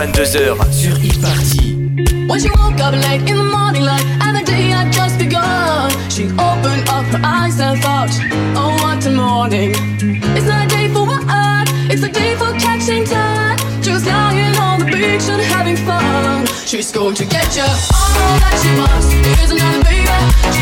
22h sur e-party. When she woke up late in the morning light and the day had just begun, she opened up her eyes and thought, Oh, what a morning! It's not a day for work, it's a day for catching time. Just lying on the beach and having fun. She's going to get you all that she wants. is another baby.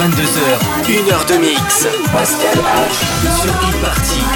21h22h, 1 heure de mix. Pascal H. Sur e-party.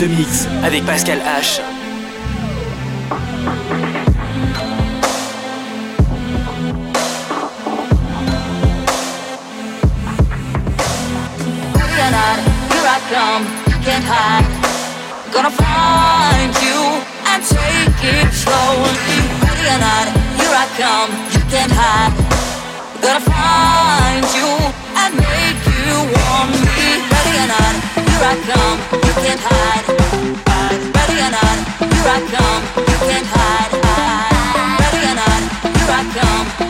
de mix avec Pascal H. Gonna find you and make you want me. Ready or not, here come.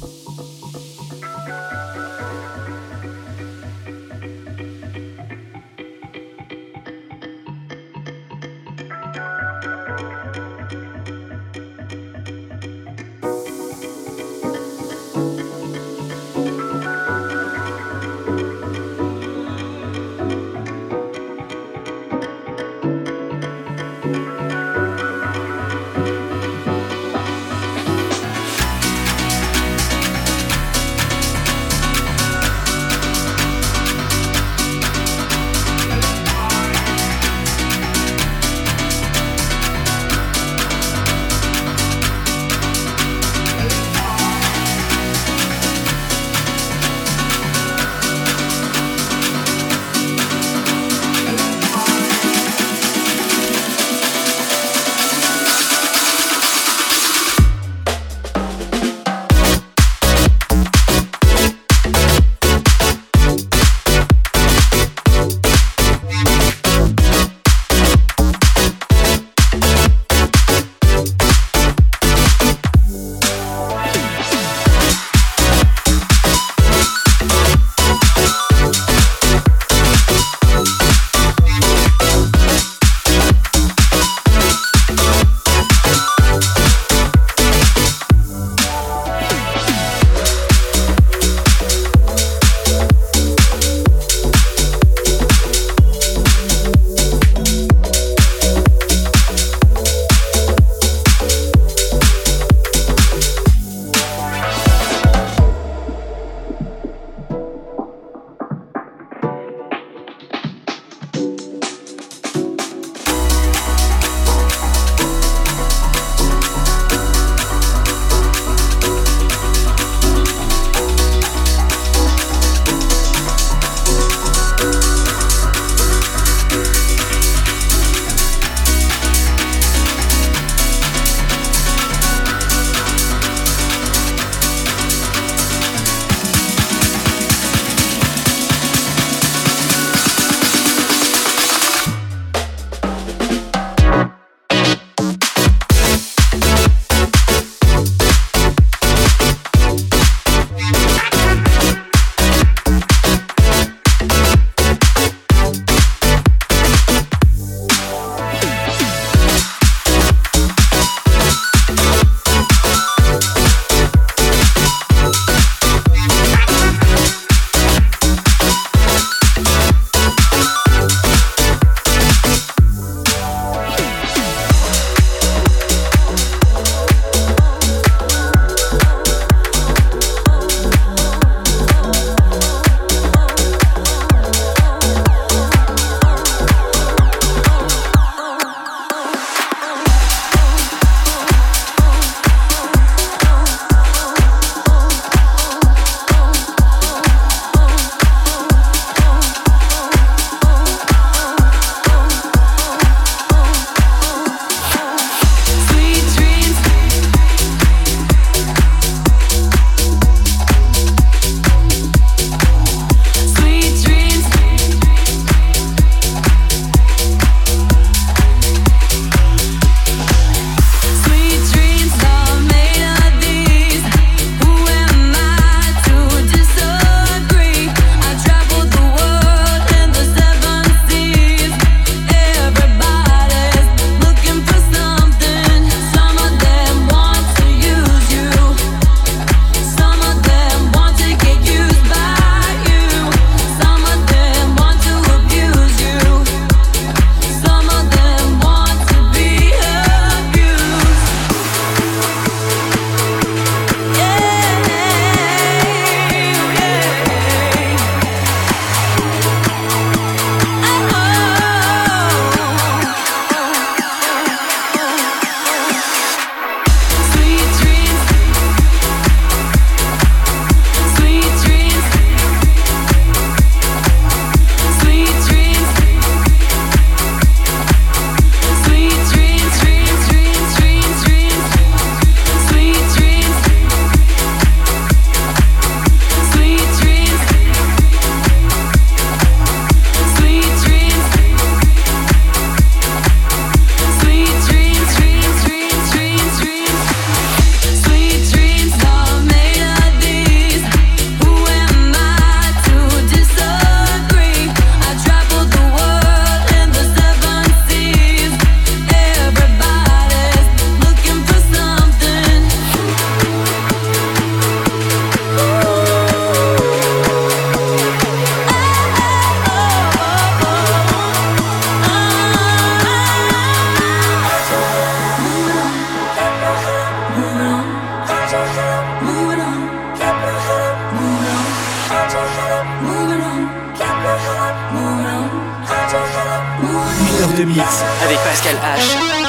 Avec Pascal H.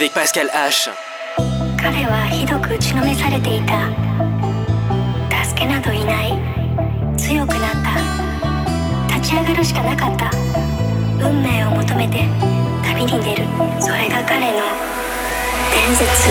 avec Pascal H. 彼はひどく打ちのめされていた。助けなどいない。強くなった。立ち上がるしかなかった。運命を求めて旅に出る。それが彼の伝説。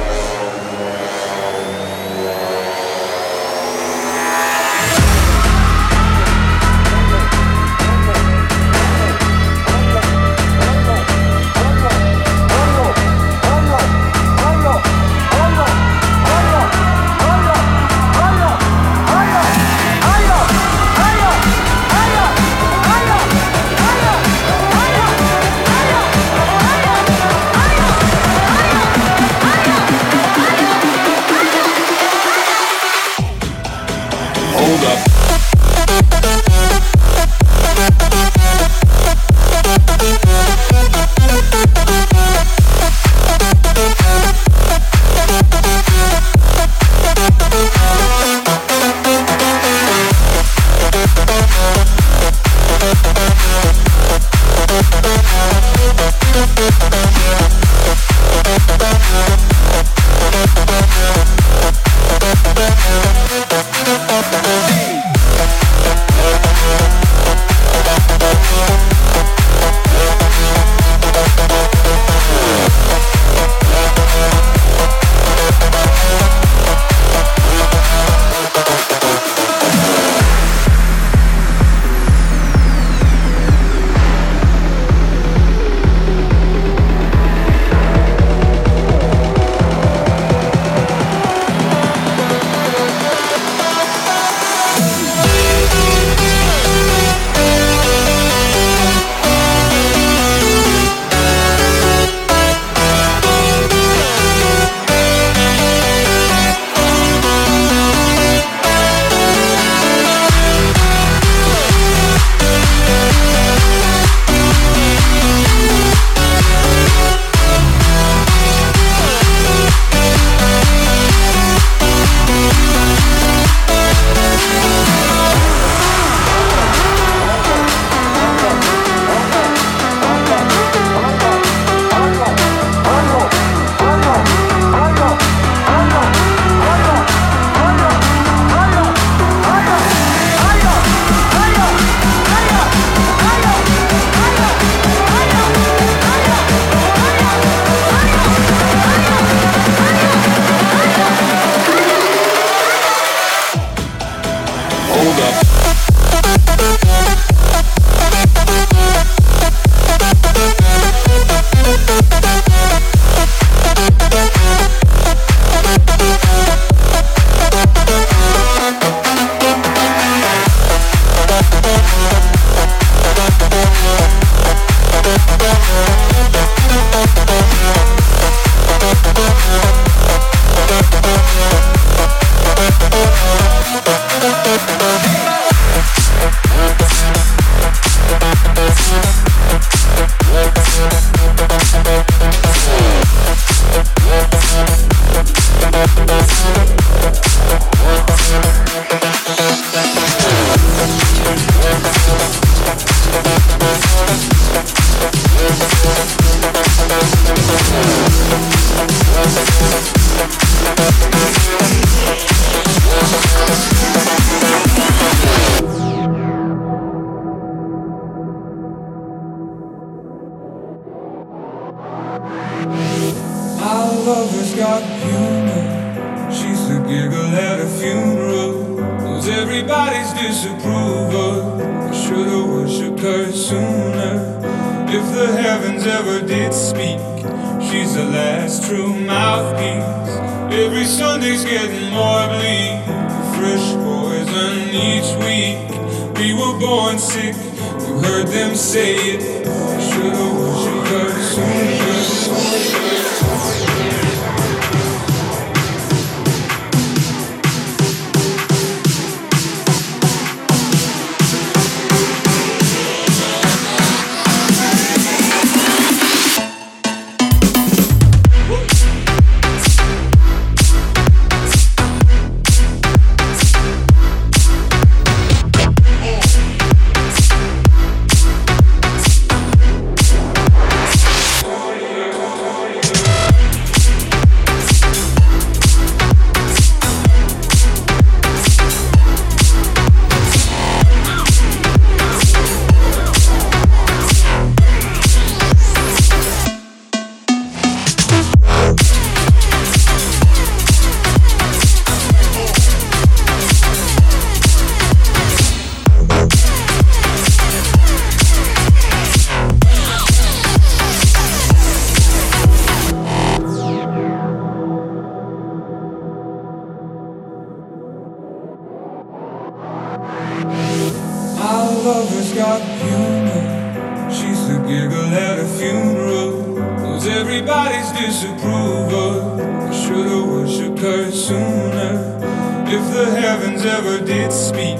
friends ever did speak.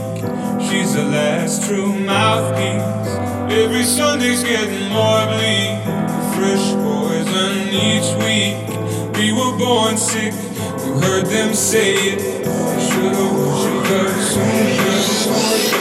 She's the last true mouthpiece. Every Sunday's getting more bleak. Fresh poison each week. We were born sick, we heard them say it. Should've, should've, should've.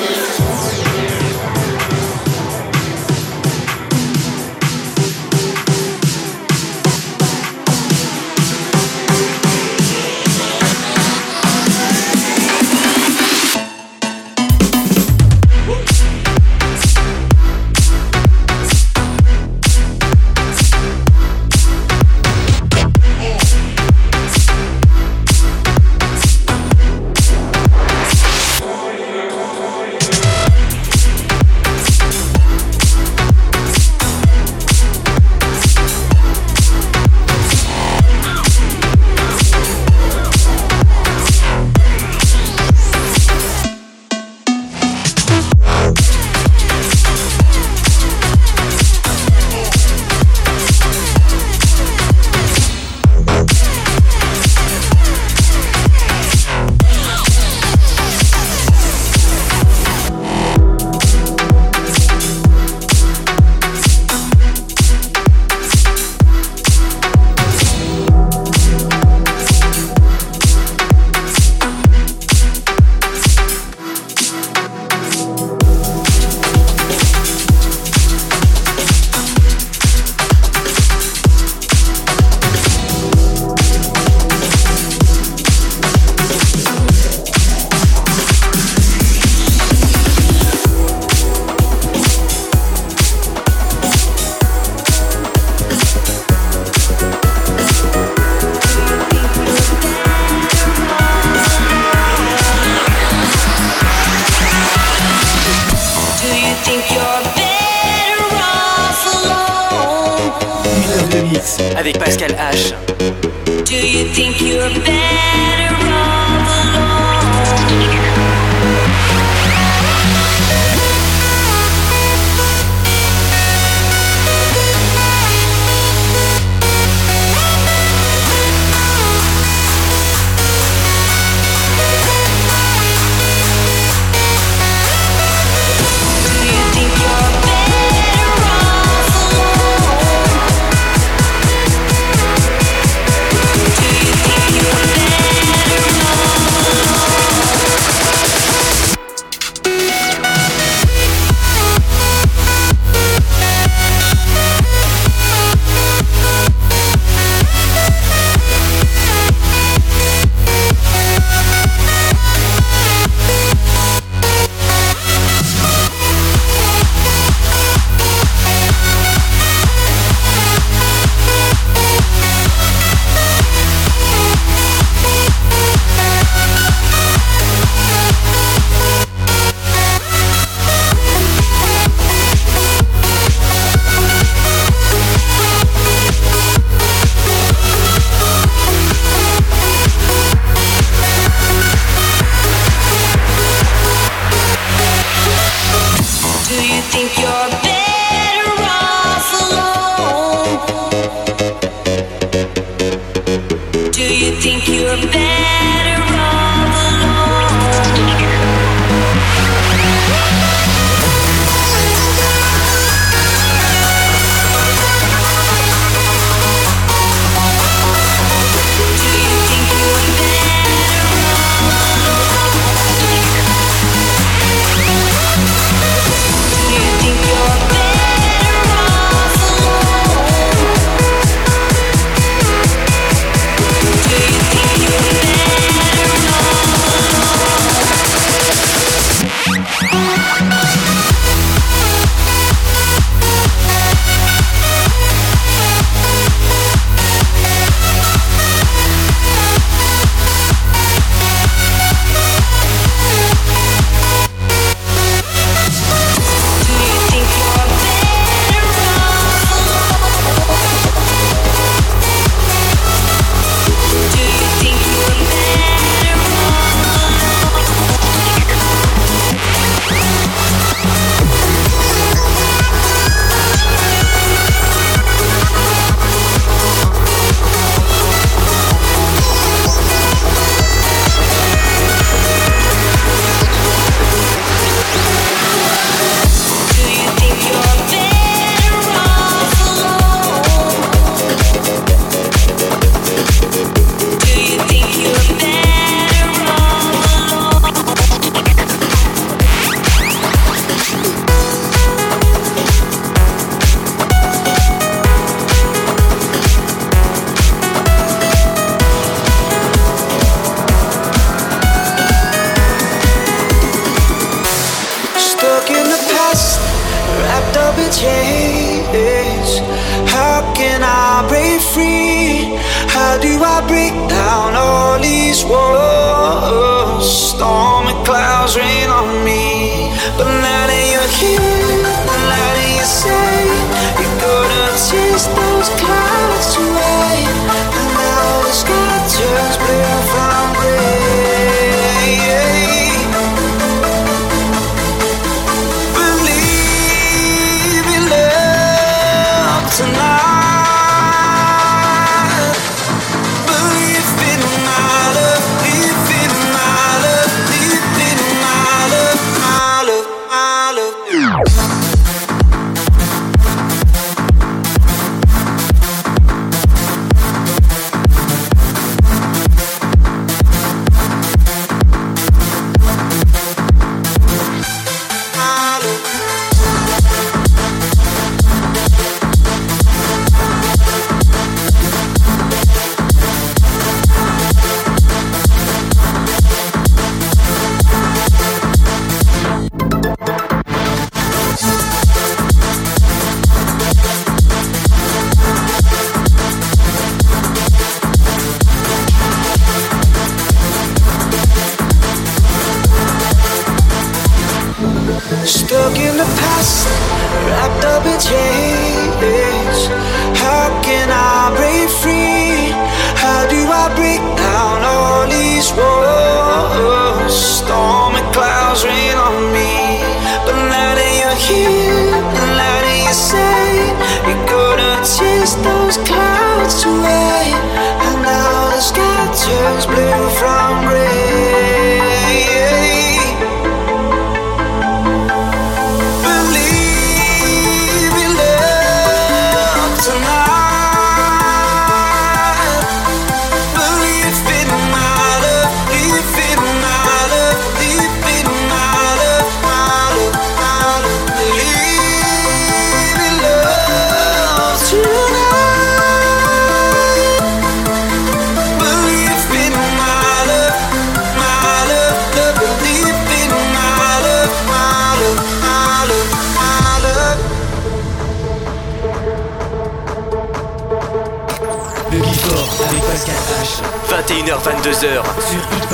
22h sur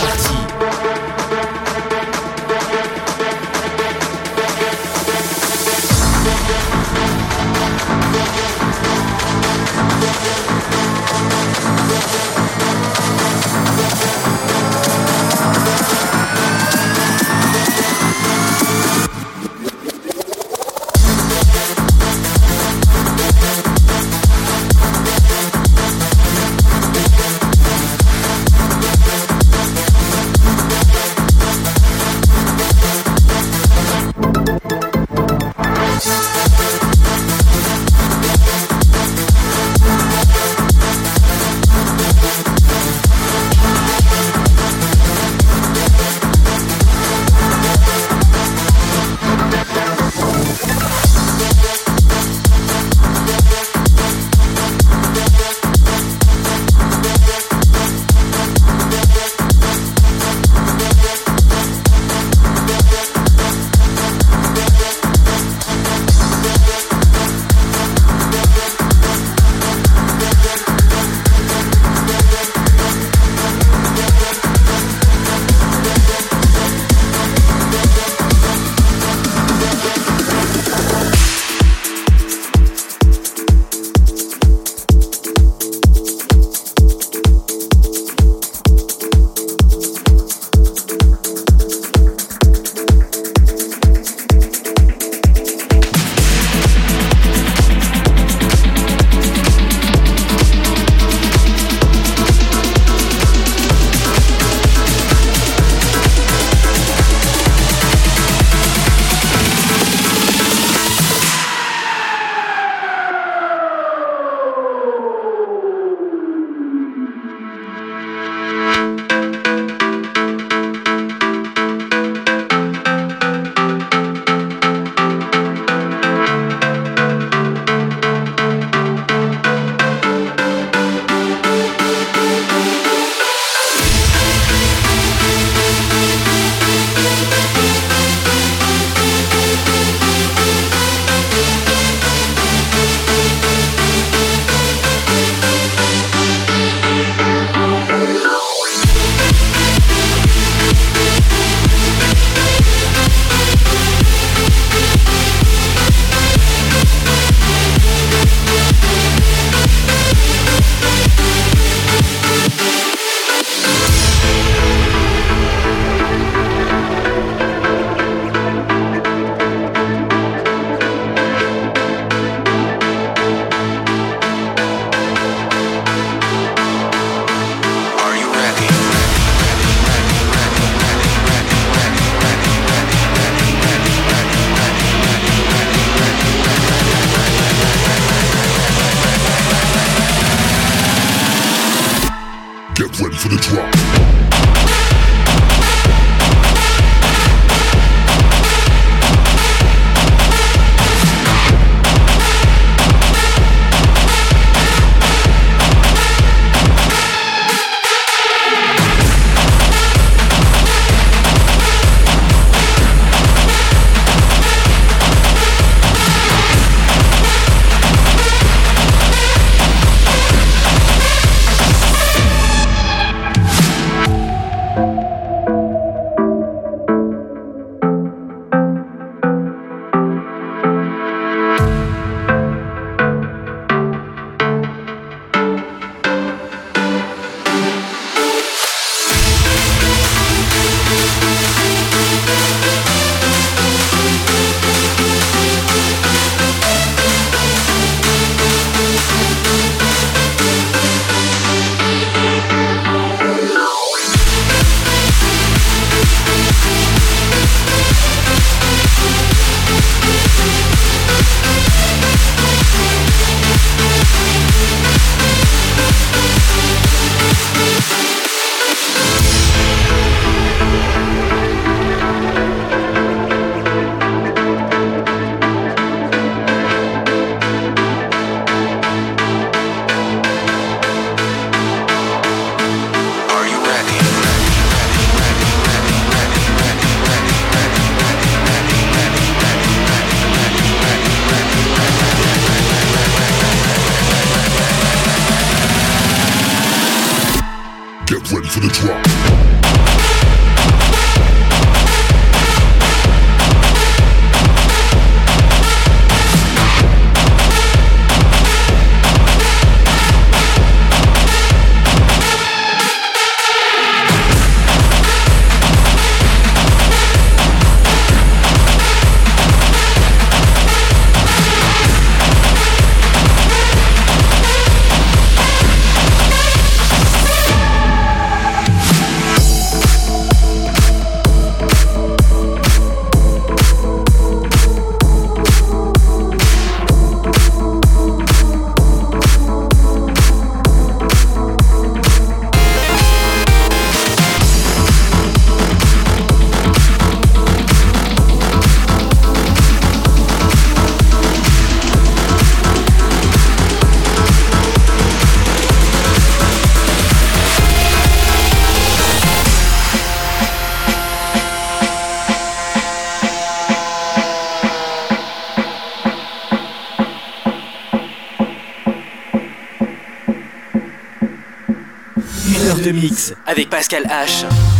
Hit Party. avec Pascal H.